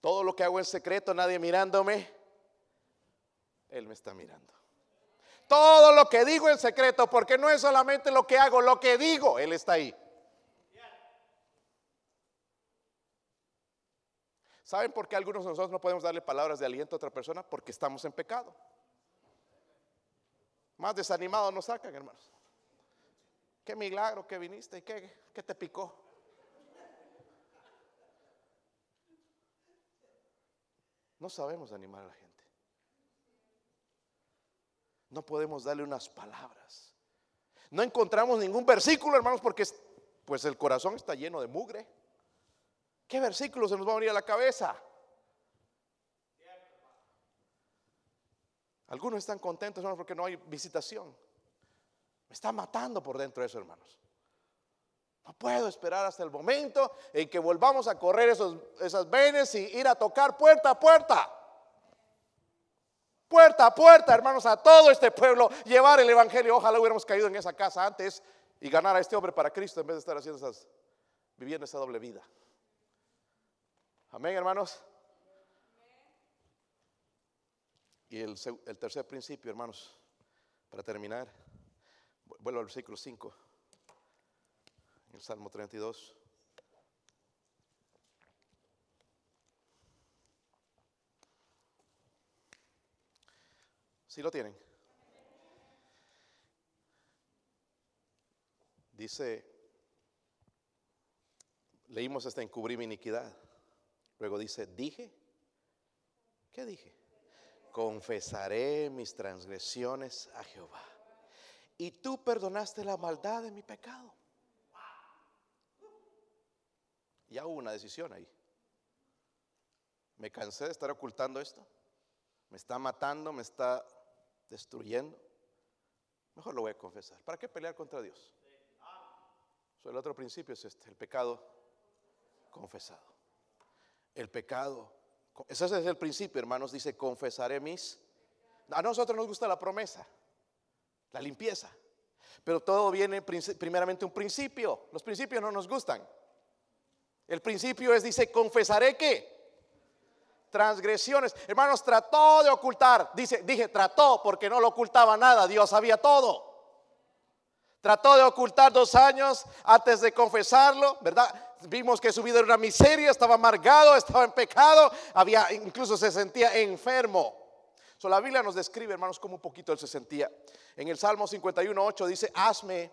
Todo lo que hago en secreto, nadie mirándome, Él me está mirando. Todo lo que digo en secreto, porque no es solamente lo que hago, lo que digo, Él está ahí. ¿Saben por qué algunos de nosotros no podemos darle palabras de aliento a otra persona? Porque estamos en pecado. Más desanimados nos sacan, hermanos. Qué milagro que viniste y qué, qué te picó. No sabemos animar a la gente. No podemos darle unas palabras. No encontramos ningún versículo, hermanos, porque pues el corazón está lleno de mugre. ¿Qué versículo se nos va a venir a la cabeza? Algunos están contentos, hermanos, porque no hay visitación. Me está matando por dentro eso, hermanos. No puedo esperar hasta el momento en que volvamos a correr esos, esas venes y ir a tocar puerta a puerta. puerta a puerta, hermanos, a todo este pueblo, llevar el Evangelio. Ojalá hubiéramos caído en esa casa antes y ganar a este hombre para Cristo en vez de estar haciendo esas, viviendo esa doble vida. Amén, hermanos. Y el, el tercer principio, hermanos, para terminar, vuelvo al versículo 5, el Salmo 32. ¿Sí lo tienen? Dice, leímos hasta encubrir mi iniquidad. Luego dice, dije, ¿qué dije? Confesaré mis transgresiones a Jehová. Y tú perdonaste la maldad de mi pecado. Ya hubo una decisión ahí. Me cansé de estar ocultando esto. Me está matando, me está destruyendo, mejor lo voy a confesar. ¿Para qué pelear contra Dios? el otro principio es este, el pecado confesado. El pecado, ese es el principio, hermanos, dice, confesaré mis... A nosotros nos gusta la promesa, la limpieza, pero todo viene primeramente un principio. Los principios no nos gustan. El principio es, dice, confesaré que transgresiones. Hermanos, trató de ocultar. Dice, dije, trató porque no lo ocultaba nada. Dios sabía todo. Trató de ocultar dos años antes de confesarlo, ¿verdad? Vimos que su vida era una miseria, estaba amargado, estaba en pecado, había incluso se sentía enfermo. So, la Biblia nos describe, hermanos, cómo un poquito él se sentía. En el Salmo 51.8 dice, hazme,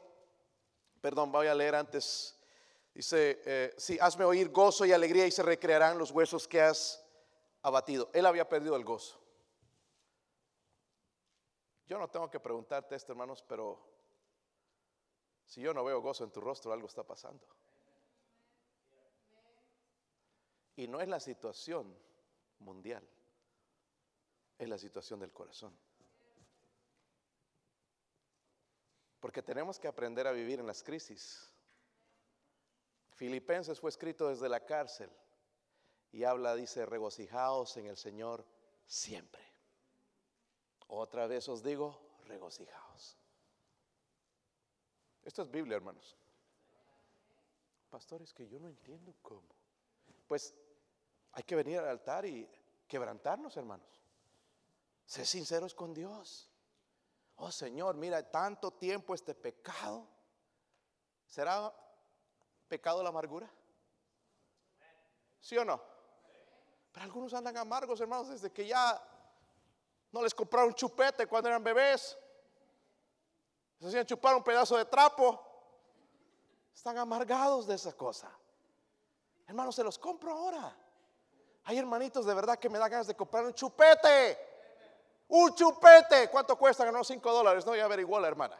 perdón, voy a leer antes, dice, eh, hazme oír gozo y alegría y se recrearán los huesos que has abatido. Él había perdido el gozo. Yo no tengo que preguntarte esto, hermanos, pero si yo no veo gozo en tu rostro, algo está pasando. Y no es la situación mundial, es la situación del corazón. Porque tenemos que aprender a vivir en las crisis. Filipenses fue escrito desde la cárcel. Y habla, dice, regocijaos en el Señor siempre. Otra vez os digo, regocijaos. Esto es Biblia, hermanos. Pastores, que yo no entiendo cómo. Pues hay que venir al altar y quebrantarnos, hermanos. Ser sinceros con Dios. Oh Señor, mira, tanto tiempo este pecado. ¿Será pecado la amargura? ¿Sí o no? Pero algunos andan amargos, hermanos, desde que ya no les compraron chupete cuando eran bebés. Se hacían chupar un pedazo de trapo. Están amargados de esa cosa. Hermanos, se los compro ahora. Hay hermanitos de verdad que me da ganas de comprar un chupete. Un chupete. ¿Cuánto cuesta? Ganó 5 dólares. No, ya averiguó la hermana.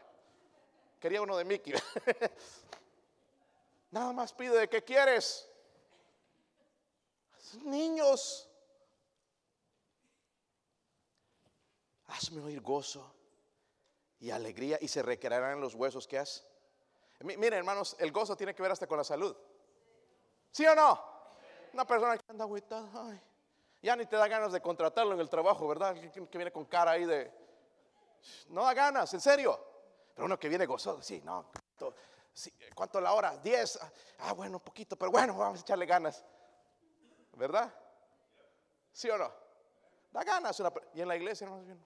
Quería uno de Mickey. Nada más pide de qué quieres niños. Hazme oír gozo y alegría y se recrearán los huesos que has. Miren, hermanos, el gozo tiene que ver hasta con la salud. ¿Sí o no? Una persona que anda agüitada, ya ni te da ganas de contratarlo en el trabajo, ¿verdad? Que, viene con cara ahí de. No da ganas, en serio. Pero uno que viene gozoso, sí, no. ¿Cuánto la hora? Diez. Ah, bueno, un poquito, pero bueno, vamos a echarle ganas. ¿Verdad? ¿Sí o no? Da ganas una Y en la iglesia, hermanos,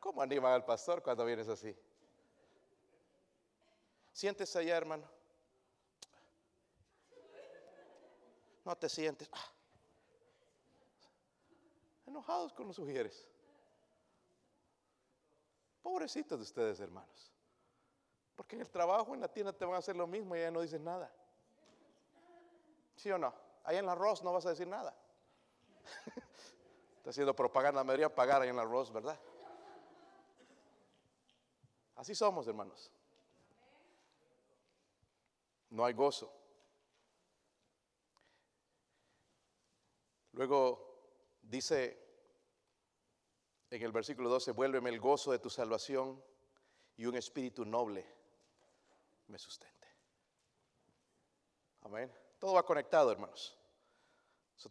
¿cómo anima al pastor cuando vienes así? Siéntese allá, hermano. No te sientes. Ah. Enojados con los sugieres. Pobrecitos de ustedes, hermanos. Porque en el trabajo, en la tienda te van a hacer lo mismo y ya no dicen nada. ¿Sí o no? Ahí en el arroz no vas a decir nada. Está haciendo propaganda, me debería pagar ahí en el arroz, ¿verdad? Así somos, hermanos. No hay gozo. Luego dice en el versículo 12, vuélveme el gozo de tu salvación y un espíritu noble me sustente. Amén. Todo va conectado, hermanos.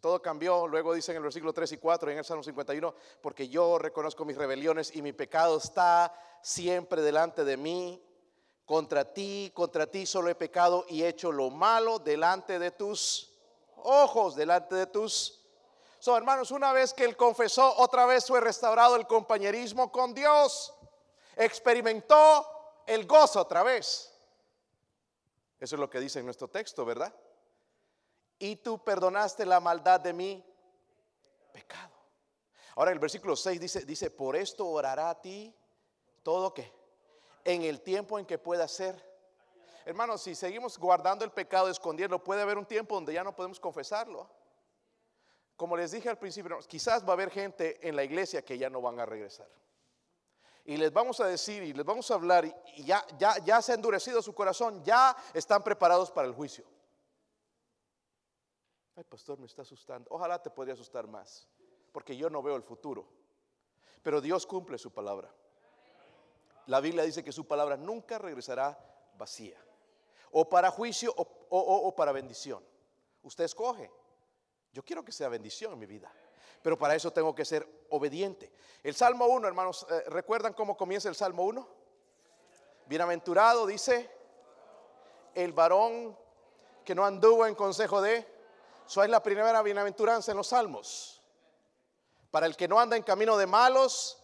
todo cambió. Luego dice en el versículo 3 y 4 en el Salmo 51, porque yo reconozco mis rebeliones y mi pecado está siempre delante de mí. Contra ti, contra ti solo he pecado y hecho lo malo delante de tus ojos, delante de tus... So, hermanos, una vez que él confesó, otra vez fue restaurado el compañerismo con Dios. Experimentó el gozo otra vez. Eso es lo que dice en nuestro texto, ¿verdad? y tú perdonaste la maldad de mi pecado. Ahora el versículo 6 dice, dice, por esto orará a ti todo que en el tiempo en que pueda ser. Hermanos, si seguimos guardando el pecado, escondiendo, puede haber un tiempo donde ya no podemos confesarlo. Como les dije al principio, quizás va a haber gente en la iglesia que ya no van a regresar. Y les vamos a decir y les vamos a hablar y ya, ya, ya se ha endurecido su corazón, ya están preparados para el juicio pastor, me está asustando. Ojalá te podría asustar más, porque yo no veo el futuro. Pero Dios cumple su palabra. La Biblia dice que su palabra nunca regresará vacía. O para juicio o, o para bendición. Usted escoge. Yo quiero que sea bendición en mi vida. Pero para eso tengo que ser obediente. El Salmo 1, hermanos, eh, ¿recuerdan cómo comienza el Salmo 1? Bienaventurado, dice, el varón que no anduvo en consejo de eso es la primera bienaventuranza en los salmos. Para el que no anda en camino de malos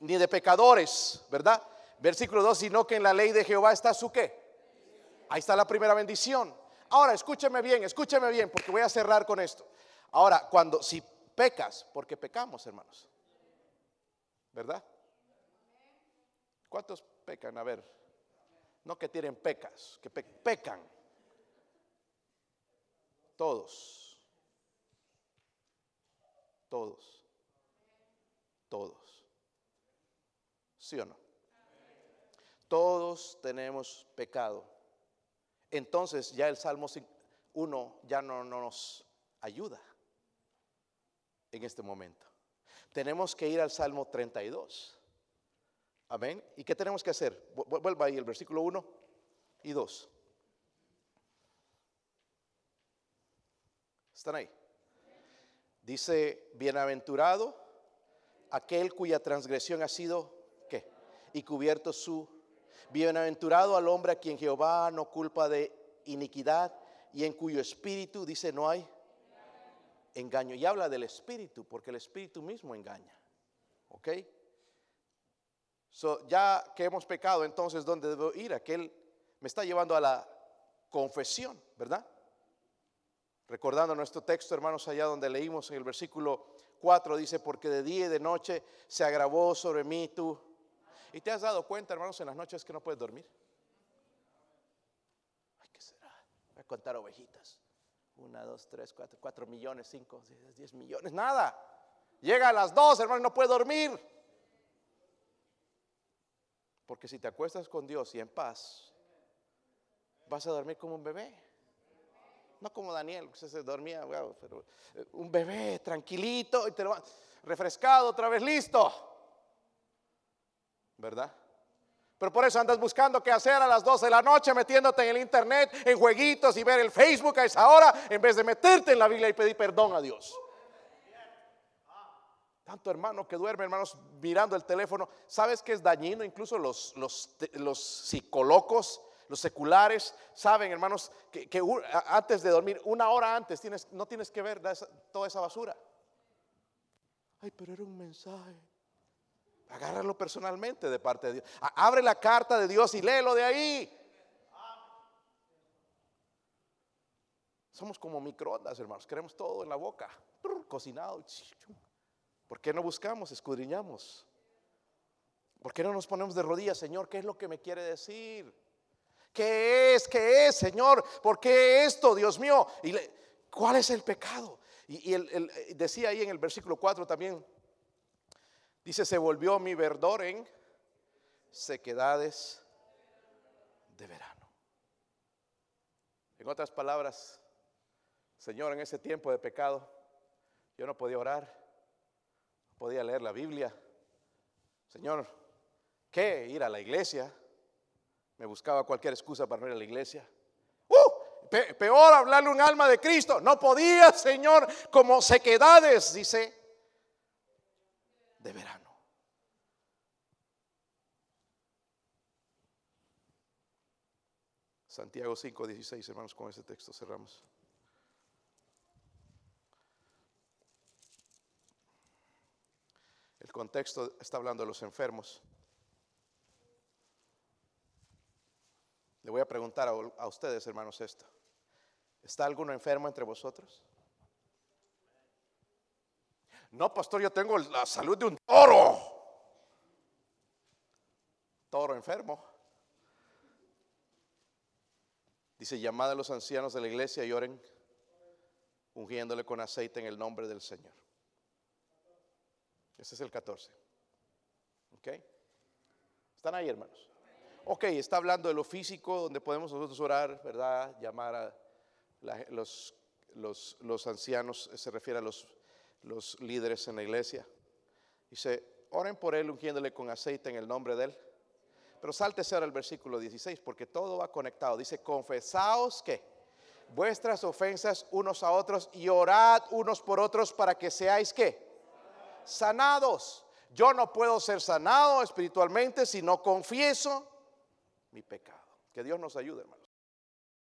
ni de pecadores, ¿verdad? Versículo 2, sino que en la ley de Jehová está su qué. Ahí está la primera bendición. Ahora, escúcheme bien, escúcheme bien, porque voy a cerrar con esto. Ahora, cuando, si pecas, porque pecamos, hermanos, ¿verdad? ¿Cuántos pecan? A ver, no que tienen pecas, que pecan. Todos. Todos. Todos. ¿Sí o no? Todos tenemos pecado. Entonces ya el Salmo 1 ya no, nos ayuda en este momento. Tenemos que ir al Salmo 32. Amén. ¿Y qué tenemos que hacer? Vuelva ahí el versículo 1 y 2. ¿Están ahí? Dice, bienaventurado aquel cuya transgresión ha sido, ¿qué? Y cubierto su... Bienaventurado al hombre a quien Jehová no culpa de iniquidad y en cuyo espíritu, dice, no hay engaño. Y habla del espíritu, porque el espíritu mismo engaña. ¿Ok? Ya que hemos pecado, entonces, ¿dónde debo ir? Aquel me está llevando a la confesión, ¿verdad? Recordando nuestro texto, hermanos, allá donde leímos en el versículo 4, dice, porque de día y de noche se agravó sobre mí tú. ¿Y te has dado cuenta, hermanos, en las noches que no puedes dormir? Ay, ¿qué será? Voy a contar ovejitas. Una, dos, tres, cuatro, cuatro millones, cinco, diez millones, nada. Llega a las dos, hermano, no puede dormir. Porque si te acuestas con Dios y en paz, vas a dormir como un bebé. No como Daniel, que se dormía, pero eh, un bebé tranquilito y te lo, refrescado, otra vez listo. ¿Verdad? Pero por eso andas buscando qué hacer a las 12 de la noche, metiéndote en el internet, en jueguitos y ver el Facebook a esa hora, en vez de meterte en la Biblia y pedir perdón a Dios. Tanto hermano que duerme, hermanos, mirando el teléfono. ¿Sabes que es dañino? Incluso los, los, los psicólogos los seculares saben, hermanos, que, antes de dormir, una hora antes, tienes, no tienes que ver toda esa basura. Ay, pero era un mensaje. Agárralo personalmente de parte de Dios. Abre la carta de Dios y léelo de ahí. Somos como microondas, hermanos. Queremos todo en la boca, cocinado. ¿Por qué no buscamos, escudriñamos? ¿Por qué no nos ponemos de rodillas, Señor? ¿Qué es lo que me quiere decir? ¿Qué es? ¿Qué es, Señor? ¿Por qué esto, Dios mío? ¿Y ¿Cuál es el pecado? Y, él decía ahí en el versículo 4 también, dice, se volvió mi verdor en sequedades de verano. En otras palabras, Señor, en ese tiempo de pecado, yo no podía orar, no podía leer la Biblia. Señor, ¿qué? Ir a la iglesia. Me buscaba cualquier excusa para no ir a la iglesia. ¡Uh! peor hablarle un alma de Cristo. No podía, Señor, como sequedades, dice, de verano. Santiago 5, 16, hermanos, con ese texto cerramos. El contexto está hablando de los enfermos. Le voy a preguntar a, ustedes, hermanos, esto. ¿Está alguno enfermo entre vosotros? No, pastor, yo tengo la salud de un toro. Toro enfermo. Dice, llamad a los ancianos de la iglesia y oren, ungiéndole con aceite en el nombre del Señor. Ese es el 14. ¿Ok? ¿Están ahí, hermanos? Ok, está hablando de lo físico, donde podemos nosotros orar, ¿verdad? Llamar a los, los, ancianos, se refiere a los, los líderes en la iglesia. Dice, oren por él ungiéndole con aceite en el nombre de él. Pero sáltese ahora el versículo 16, porque todo va conectado. Dice, confesaos que vuestras ofensas unos a otros y orad unos por otros para que seáis que sanados. Yo no puedo ser sanado espiritualmente si no confieso mi pecado. Que Dios nos ayude, hermanos.